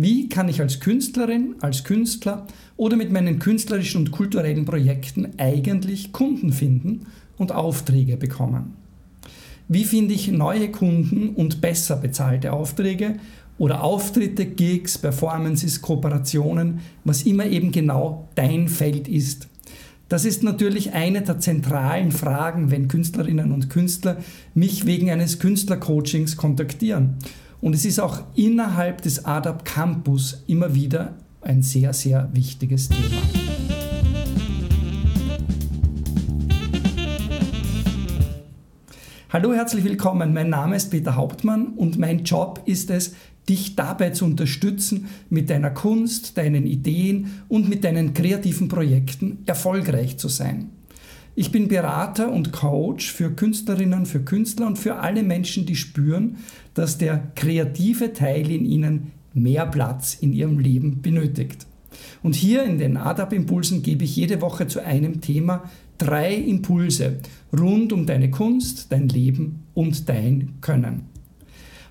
Wie kann ich als Künstlerin, als Künstler oder mit meinen künstlerischen und kulturellen Projekten eigentlich Kunden finden und Aufträge bekommen? Wie finde ich neue Kunden und besser bezahlte Aufträge oder Auftritte, Gigs, Performances, Kooperationen, was immer eben genau dein Feld ist? Das ist natürlich eine der zentralen Fragen, wenn Künstlerinnen und Künstler mich wegen eines Künstlercoachings kontaktieren. Und es ist auch innerhalb des ADAP Campus immer wieder ein sehr, sehr wichtiges Thema. Hallo, herzlich willkommen. Mein Name ist Peter Hauptmann und mein Job ist es, dich dabei zu unterstützen, mit deiner Kunst, deinen Ideen und mit deinen kreativen Projekten erfolgreich zu sein. Ich bin Berater und Coach für Künstlerinnen, für Künstler und für alle Menschen, die spüren, dass der kreative Teil in ihnen mehr Platz in ihrem Leben benötigt. Und hier in den ADAP-Impulsen gebe ich jede Woche zu einem Thema drei Impulse rund um deine Kunst, dein Leben und dein Können.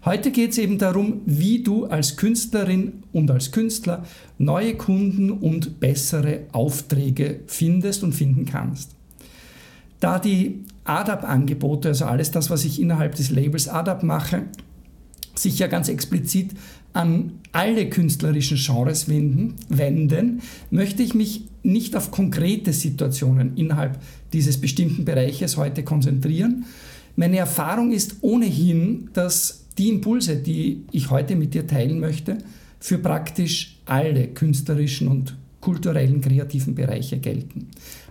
Heute geht es eben darum, wie du als Künstlerin und als Künstler neue Kunden und bessere Aufträge findest und finden kannst. Da die ADAP-Angebote, also alles das, was ich innerhalb des Labels ADAP mache, sich ja ganz explizit an alle künstlerischen Genres wenden, möchte ich mich nicht auf konkrete Situationen innerhalb dieses bestimmten Bereiches heute konzentrieren. Meine Erfahrung ist ohnehin, dass die Impulse, die ich heute mit dir teilen möchte, für praktisch alle künstlerischen und kulturellen kreativen Bereiche gelten.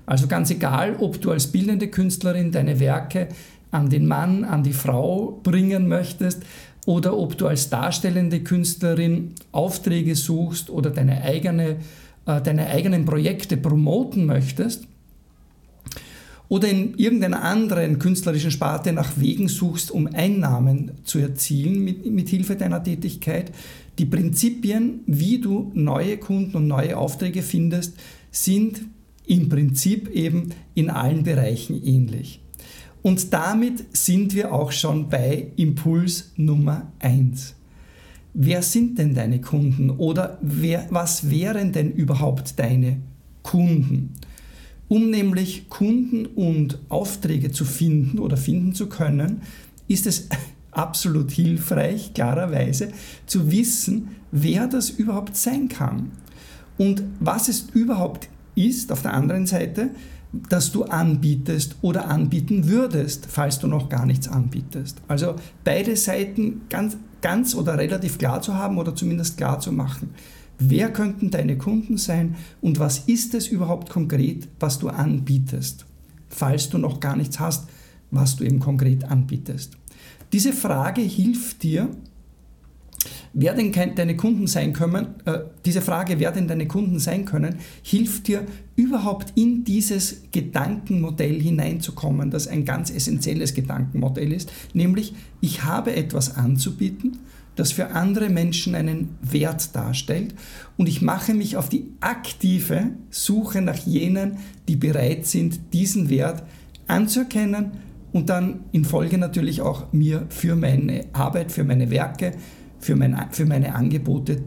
Also ganz egal, ob du als bildende Künstlerin deine Werke an den Mann, an die Frau bringen möchtest oder ob du als darstellende Künstlerin Aufträge suchst oder deine, eigene, äh, deine eigenen Projekte promoten möchtest, oder in irgendeiner anderen künstlerischen Sparte nach Wegen suchst, um Einnahmen zu erzielen mit, mit Hilfe deiner Tätigkeit. Die Prinzipien, wie du neue Kunden und neue Aufträge findest, sind im Prinzip eben in allen Bereichen ähnlich. Und damit sind wir auch schon bei Impuls Nummer 1. Wer sind denn deine Kunden oder wer, was wären denn überhaupt deine Kunden? Um nämlich Kunden und Aufträge zu finden oder finden zu können, ist es absolut hilfreich, klarerweise, zu wissen, wer das überhaupt sein kann. Und was es überhaupt ist, auf der anderen Seite, dass du anbietest oder anbieten würdest, falls du noch gar nichts anbietest. Also beide Seiten ganz, ganz oder relativ klar zu haben oder zumindest klar zu machen. Wer könnten deine Kunden sein und was ist es überhaupt konkret, was du anbietest, falls du noch gar nichts hast, was du eben konkret anbietest. Diese Frage hilft dir, wer denn deine Kunden sein können, äh, diese Frage, wer denn deine Kunden sein können, hilft dir überhaupt in dieses Gedankenmodell hineinzukommen, das ein ganz essentielles Gedankenmodell ist, nämlich ich habe etwas anzubieten das für andere Menschen einen Wert darstellt und ich mache mich auf die aktive Suche nach jenen, die bereit sind, diesen Wert anzuerkennen und dann in Folge natürlich auch mir für meine Arbeit, für meine Werke, für, mein, für meine Angebote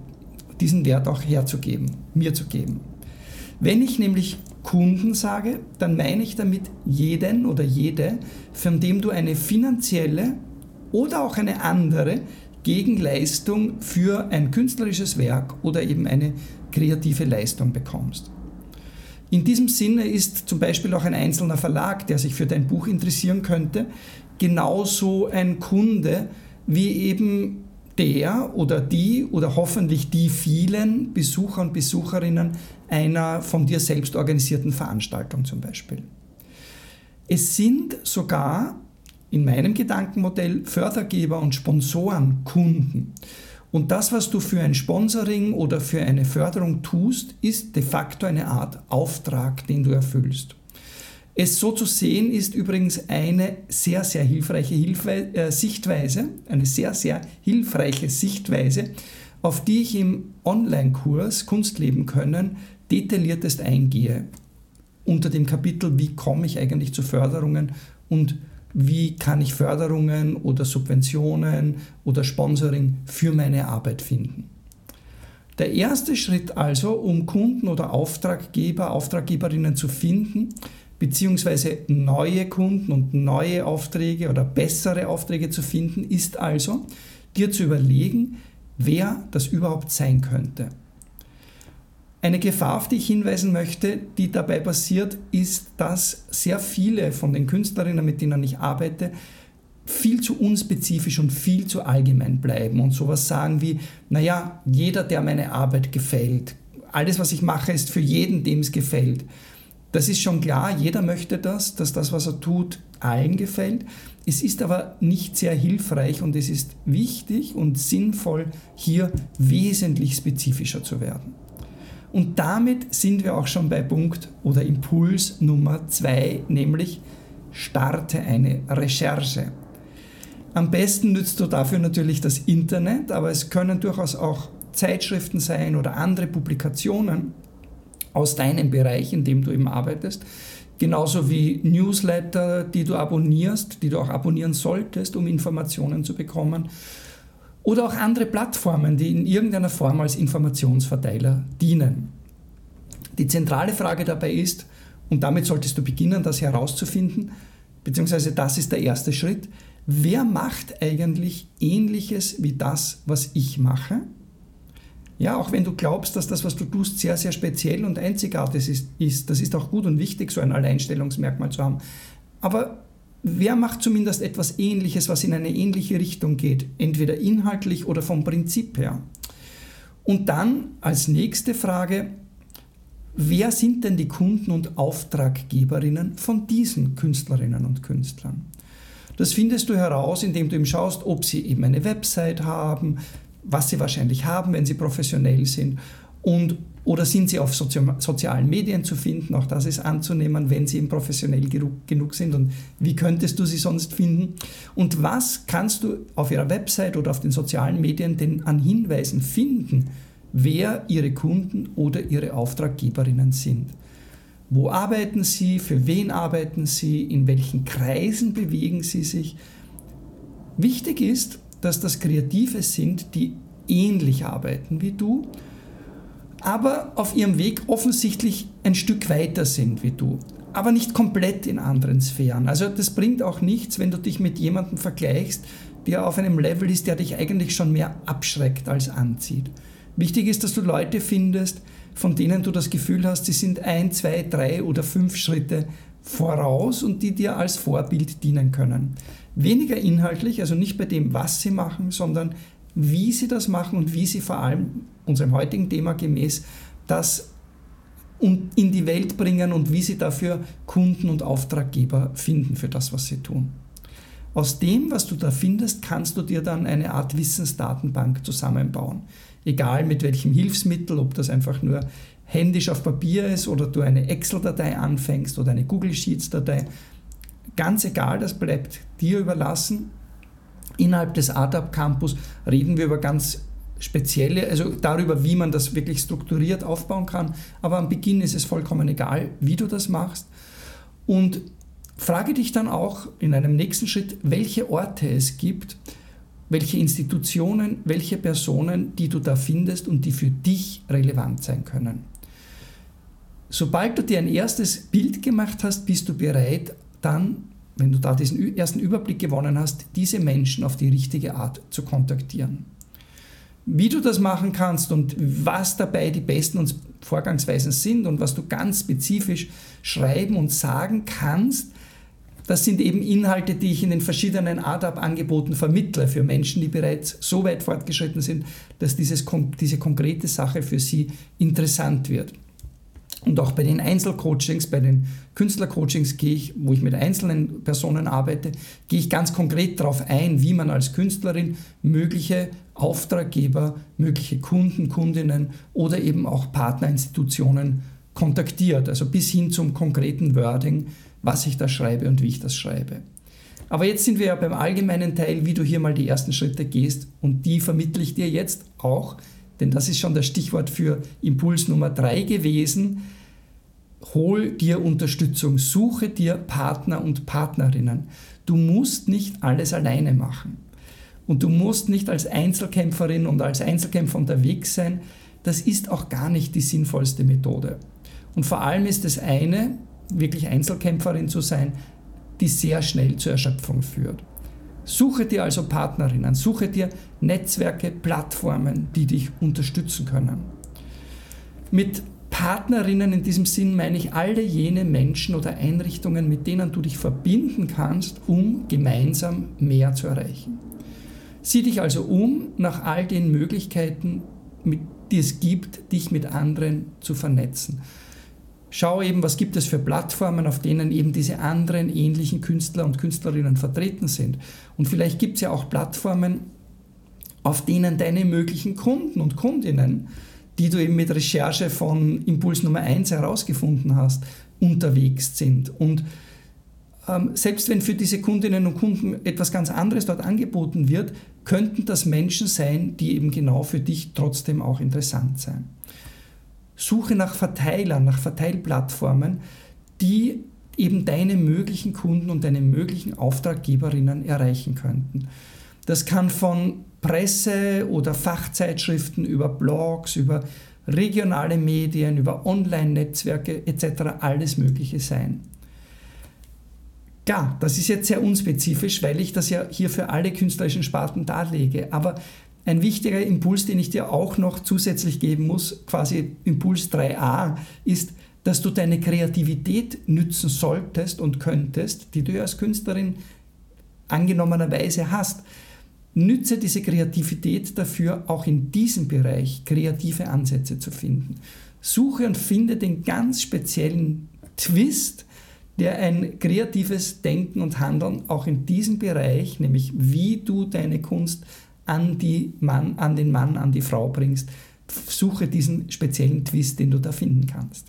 diesen Wert auch herzugeben, mir zu geben. Wenn ich nämlich Kunden sage, dann meine ich damit jeden oder jede, von dem du eine finanzielle oder auch eine andere Gegenleistung für ein künstlerisches Werk oder eben eine kreative Leistung bekommst. In diesem Sinne ist zum Beispiel auch ein einzelner Verlag, der sich für dein Buch interessieren könnte, genauso ein Kunde wie eben der oder die oder hoffentlich die vielen Besucher und Besucherinnen einer von dir selbst organisierten Veranstaltung zum Beispiel. Es sind sogar in meinem Gedankenmodell Fördergeber und Sponsoren Kunden. Und das, was du für ein Sponsoring oder für eine Förderung tust, ist de facto eine Art Auftrag, den du erfüllst. Es so zu sehen ist übrigens eine sehr, sehr hilfreiche Hilfe, äh, Sichtweise, eine sehr, sehr hilfreiche Sichtweise, auf die ich im Online-Kurs Kunstleben können detailliertest eingehe. Unter dem Kapitel, wie komme ich eigentlich zu Förderungen und wie kann ich Förderungen oder Subventionen oder Sponsoring für meine Arbeit finden. Der erste Schritt also, um Kunden oder Auftraggeber, Auftraggeberinnen zu finden, beziehungsweise neue Kunden und neue Aufträge oder bessere Aufträge zu finden, ist also, dir zu überlegen, wer das überhaupt sein könnte. Eine Gefahr, auf die ich hinweisen möchte, die dabei passiert, ist, dass sehr viele von den Künstlerinnen, mit denen ich arbeite, viel zu unspezifisch und viel zu allgemein bleiben und sowas sagen wie, naja, jeder, der meine Arbeit gefällt, alles, was ich mache, ist für jeden, dem es gefällt. Das ist schon klar, jeder möchte das, dass das, was er tut, allen gefällt. Es ist aber nicht sehr hilfreich und es ist wichtig und sinnvoll, hier wesentlich spezifischer zu werden. Und damit sind wir auch schon bei Punkt oder Impuls Nummer zwei, nämlich starte eine Recherche. Am besten nützt du dafür natürlich das Internet, aber es können durchaus auch Zeitschriften sein oder andere Publikationen aus deinem Bereich, in dem du eben arbeitest. Genauso wie Newsletter, die du abonnierst, die du auch abonnieren solltest, um Informationen zu bekommen. Oder auch andere Plattformen, die in irgendeiner Form als Informationsverteiler dienen. Die zentrale Frage dabei ist, und damit solltest du beginnen, das herauszufinden, beziehungsweise das ist der erste Schritt, wer macht eigentlich ähnliches wie das, was ich mache? Ja, auch wenn du glaubst, dass das, was du tust, sehr, sehr speziell und einzigartig ist, ist, das ist auch gut und wichtig, so ein Alleinstellungsmerkmal zu haben. Aber wer macht zumindest etwas Ähnliches, was in eine ähnliche Richtung geht, entweder inhaltlich oder vom Prinzip her? Und dann als nächste Frage, wer sind denn die Kunden und Auftraggeberinnen von diesen Künstlerinnen und Künstlern? Das findest du heraus, indem du eben schaust, ob sie eben eine Website haben, was sie wahrscheinlich haben, wenn sie professionell sind und oder sind sie auf Sozi sozialen Medien zu finden? Auch das ist anzunehmen, wenn sie eben professionell genug sind. Und wie könntest du sie sonst finden? Und was kannst du auf ihrer Website oder auf den sozialen Medien denn an Hinweisen finden, wer ihre Kunden oder ihre Auftraggeberinnen sind? Wo arbeiten Sie? Für wen arbeiten Sie? In welchen Kreisen bewegen Sie sich? Wichtig ist, dass das Kreative sind, die ähnlich arbeiten wie du, aber auf ihrem Weg offensichtlich ein Stück weiter sind wie du, aber nicht komplett in anderen Sphären. Also das bringt auch nichts, wenn du dich mit jemandem vergleichst, der auf einem Level ist, der dich eigentlich schon mehr abschreckt als anzieht. Wichtig ist, dass du Leute findest, von denen du das Gefühl hast, sie sind ein, zwei, drei oder fünf Schritte voraus und die dir als Vorbild dienen können. Weniger inhaltlich, also nicht bei dem, was sie machen, sondern wie sie das machen und wie sie vor allem unserem heutigen Thema gemäß das in die Welt bringen und wie sie dafür Kunden und Auftraggeber finden für das, was sie tun. Aus dem, was du da findest, kannst du dir dann eine Art Wissensdatenbank zusammenbauen egal mit welchem Hilfsmittel, ob das einfach nur händisch auf Papier ist oder du eine Excel-Datei anfängst oder eine Google Sheets-Datei. Ganz egal, das bleibt dir überlassen. Innerhalb des ADAP Campus reden wir über ganz spezielle, also darüber, wie man das wirklich strukturiert aufbauen kann. Aber am Beginn ist es vollkommen egal, wie du das machst. Und frage dich dann auch in einem nächsten Schritt, welche Orte es gibt, welche Institutionen, welche Personen, die du da findest und die für dich relevant sein können. Sobald du dir ein erstes Bild gemacht hast, bist du bereit, dann, wenn du da diesen ersten Überblick gewonnen hast, diese Menschen auf die richtige Art zu kontaktieren. Wie du das machen kannst und was dabei die besten Vorgangsweisen sind und was du ganz spezifisch schreiben und sagen kannst, das sind eben Inhalte, die ich in den verschiedenen ADAP-Angeboten vermittle für Menschen, die bereits so weit fortgeschritten sind, dass dieses, diese konkrete Sache für sie interessant wird. Und auch bei den Einzelcoachings, bei den Künstlercoachings gehe ich, wo ich mit einzelnen Personen arbeite, gehe ich ganz konkret darauf ein, wie man als Künstlerin mögliche Auftraggeber, mögliche Kunden, Kundinnen oder eben auch Partnerinstitutionen kontaktiert. Also bis hin zum konkreten Wording, was ich da schreibe und wie ich das schreibe. Aber jetzt sind wir ja beim allgemeinen Teil, wie du hier mal die ersten Schritte gehst und die vermittle ich dir jetzt auch, denn das ist schon das Stichwort für Impuls Nummer drei gewesen. Hol dir Unterstützung, suche dir Partner und Partnerinnen. Du musst nicht alles alleine machen. Und du musst nicht als Einzelkämpferin und als Einzelkämpfer unterwegs sein. das ist auch gar nicht die sinnvollste Methode. Und vor allem ist es eine, wirklich Einzelkämpferin zu sein, die sehr schnell zur Erschöpfung führt. Suche dir also Partnerinnen, suche dir Netzwerke, Plattformen, die dich unterstützen können. Mit Partnerinnen in diesem Sinn meine ich alle jene Menschen oder Einrichtungen, mit denen du dich verbinden kannst, um gemeinsam mehr zu erreichen. Sieh dich also um nach all den Möglichkeiten, die es gibt, dich mit anderen zu vernetzen. Schau eben, was gibt es für Plattformen, auf denen eben diese anderen ähnlichen Künstler und Künstlerinnen vertreten sind. Und vielleicht gibt es ja auch Plattformen, auf denen deine möglichen Kunden und Kundinnen, die du eben mit Recherche von Impuls Nummer 1 herausgefunden hast, unterwegs sind. Und ähm, selbst wenn für diese Kundinnen und Kunden etwas ganz anderes dort angeboten wird, könnten das Menschen sein, die eben genau für dich trotzdem auch interessant sein. Suche nach Verteilern, nach Verteilplattformen, die eben deine möglichen Kunden und deine möglichen Auftraggeberinnen erreichen könnten. Das kann von Presse oder Fachzeitschriften über Blogs, über regionale Medien, über Online-Netzwerke etc. alles Mögliche sein. Ja, das ist jetzt sehr unspezifisch, weil ich das ja hier für alle künstlerischen Sparten darlege. Aber ein wichtiger Impuls, den ich dir auch noch zusätzlich geben muss, quasi Impuls 3a, ist, dass du deine Kreativität nützen solltest und könntest, die du als Künstlerin angenommenerweise hast. Nütze diese Kreativität dafür, auch in diesem Bereich kreative Ansätze zu finden. Suche und finde den ganz speziellen Twist, der ein kreatives Denken und Handeln auch in diesem Bereich, nämlich wie du deine Kunst an, die Mann, an den Mann, an die Frau bringst. Suche diesen speziellen Twist, den du da finden kannst.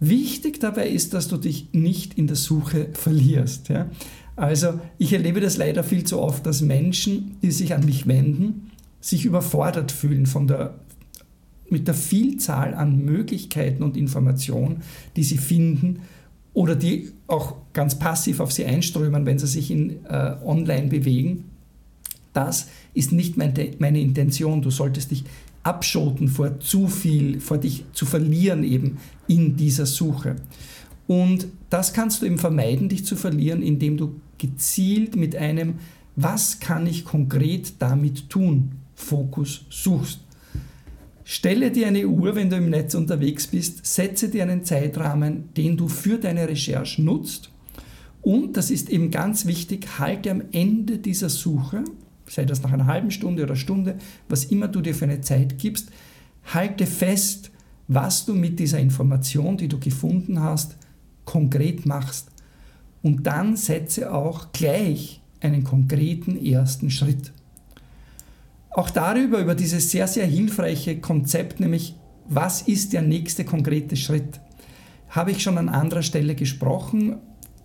Wichtig dabei ist, dass du dich nicht in der Suche verlierst. Ja? Also ich erlebe das leider viel zu oft, dass Menschen, die sich an mich wenden, sich überfordert fühlen von der, mit der Vielzahl an Möglichkeiten und Informationen, die sie finden oder die auch ganz passiv auf sie einströmen, wenn sie sich in, äh, online bewegen das ist nicht meine Intention. Du solltest dich abschoten vor zu viel, vor dich zu verlieren eben in dieser Suche. Und das kannst du eben vermeiden, dich zu verlieren, indem du gezielt mit einem, was kann ich konkret damit tun, Fokus suchst. Stelle dir eine Uhr, wenn du im Netz unterwegs bist, setze dir einen Zeitrahmen, den du für deine Recherche nutzt. Und, das ist eben ganz wichtig, halte am Ende dieser Suche sei das nach einer halben Stunde oder Stunde, was immer du dir für eine Zeit gibst, halte fest, was du mit dieser Information, die du gefunden hast, konkret machst. Und dann setze auch gleich einen konkreten ersten Schritt. Auch darüber, über dieses sehr, sehr hilfreiche Konzept, nämlich was ist der nächste konkrete Schritt, habe ich schon an anderer Stelle gesprochen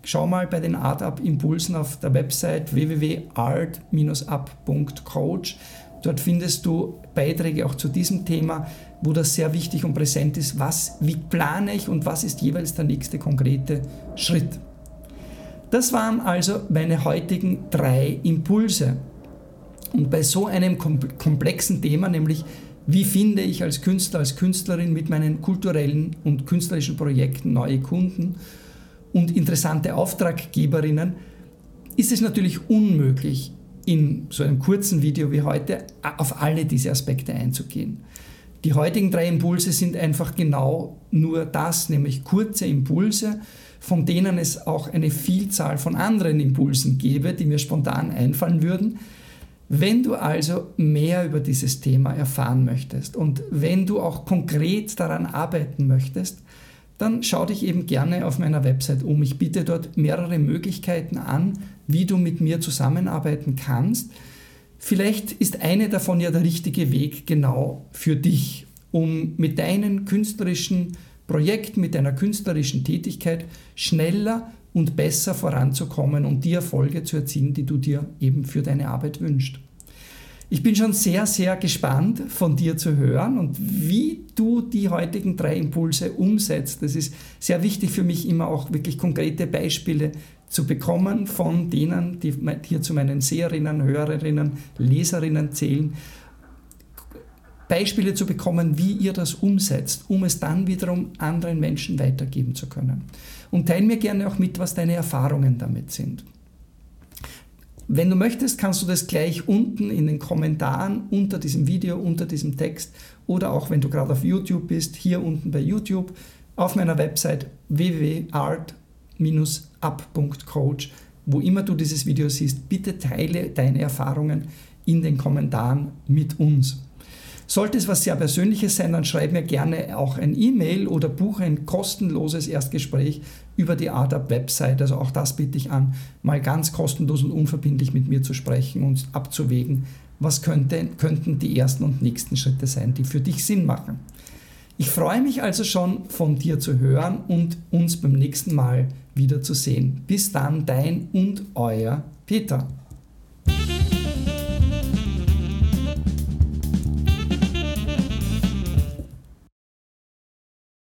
Schau mal bei den Art Up Impulsen auf der Website www.art-up.coach. Dort findest du Beiträge auch zu diesem Thema, wo das sehr wichtig und präsent ist. Was, wie plane ich und was ist jeweils der nächste konkrete Schritt? Das waren also meine heutigen drei Impulse. Und bei so einem komplexen Thema, nämlich wie finde ich als Künstler, als Künstlerin mit meinen kulturellen und künstlerischen Projekten neue Kunden, und interessante Auftraggeberinnen, ist es natürlich unmöglich, in so einem kurzen Video wie heute auf alle diese Aspekte einzugehen. Die heutigen drei Impulse sind einfach genau nur das, nämlich kurze Impulse, von denen es auch eine Vielzahl von anderen Impulsen gäbe, die mir spontan einfallen würden. Wenn du also mehr über dieses Thema erfahren möchtest und wenn du auch konkret daran arbeiten möchtest, dann schau dich eben gerne auf meiner Website um. Ich biete dort mehrere Möglichkeiten an, wie du mit mir zusammenarbeiten kannst. Vielleicht ist eine davon ja der richtige Weg genau für dich, um mit deinen künstlerischen Projekten, mit deiner künstlerischen Tätigkeit schneller und besser voranzukommen und die Erfolge zu erzielen, die du dir eben für deine Arbeit wünschst. Ich bin schon sehr, sehr gespannt von dir zu hören und wie du die heutigen drei Impulse umsetzt. Das ist sehr wichtig für mich, immer auch wirklich konkrete Beispiele zu bekommen von denen, die hier zu meinen Seherinnen, Hörerinnen, Leserinnen zählen. Beispiele zu bekommen, wie ihr das umsetzt, um es dann wiederum anderen Menschen weitergeben zu können. Und teile mir gerne auch mit, was deine Erfahrungen damit sind. Wenn du möchtest, kannst du das gleich unten in den Kommentaren unter diesem Video, unter diesem Text oder auch wenn du gerade auf YouTube bist, hier unten bei YouTube auf meiner Website www.art-up.coach, wo immer du dieses Video siehst, bitte teile deine Erfahrungen in den Kommentaren mit uns. Sollte es was sehr Persönliches sein, dann schreib mir gerne auch ein E-Mail oder buche ein kostenloses Erstgespräch über die ADAP Website. Also auch das bitte ich an, mal ganz kostenlos und unverbindlich mit mir zu sprechen und abzuwägen, was könnte, könnten die ersten und nächsten Schritte sein, die für dich Sinn machen. Ich freue mich also schon von dir zu hören und uns beim nächsten Mal wieder zu sehen. Bis dann, dein und euer Peter.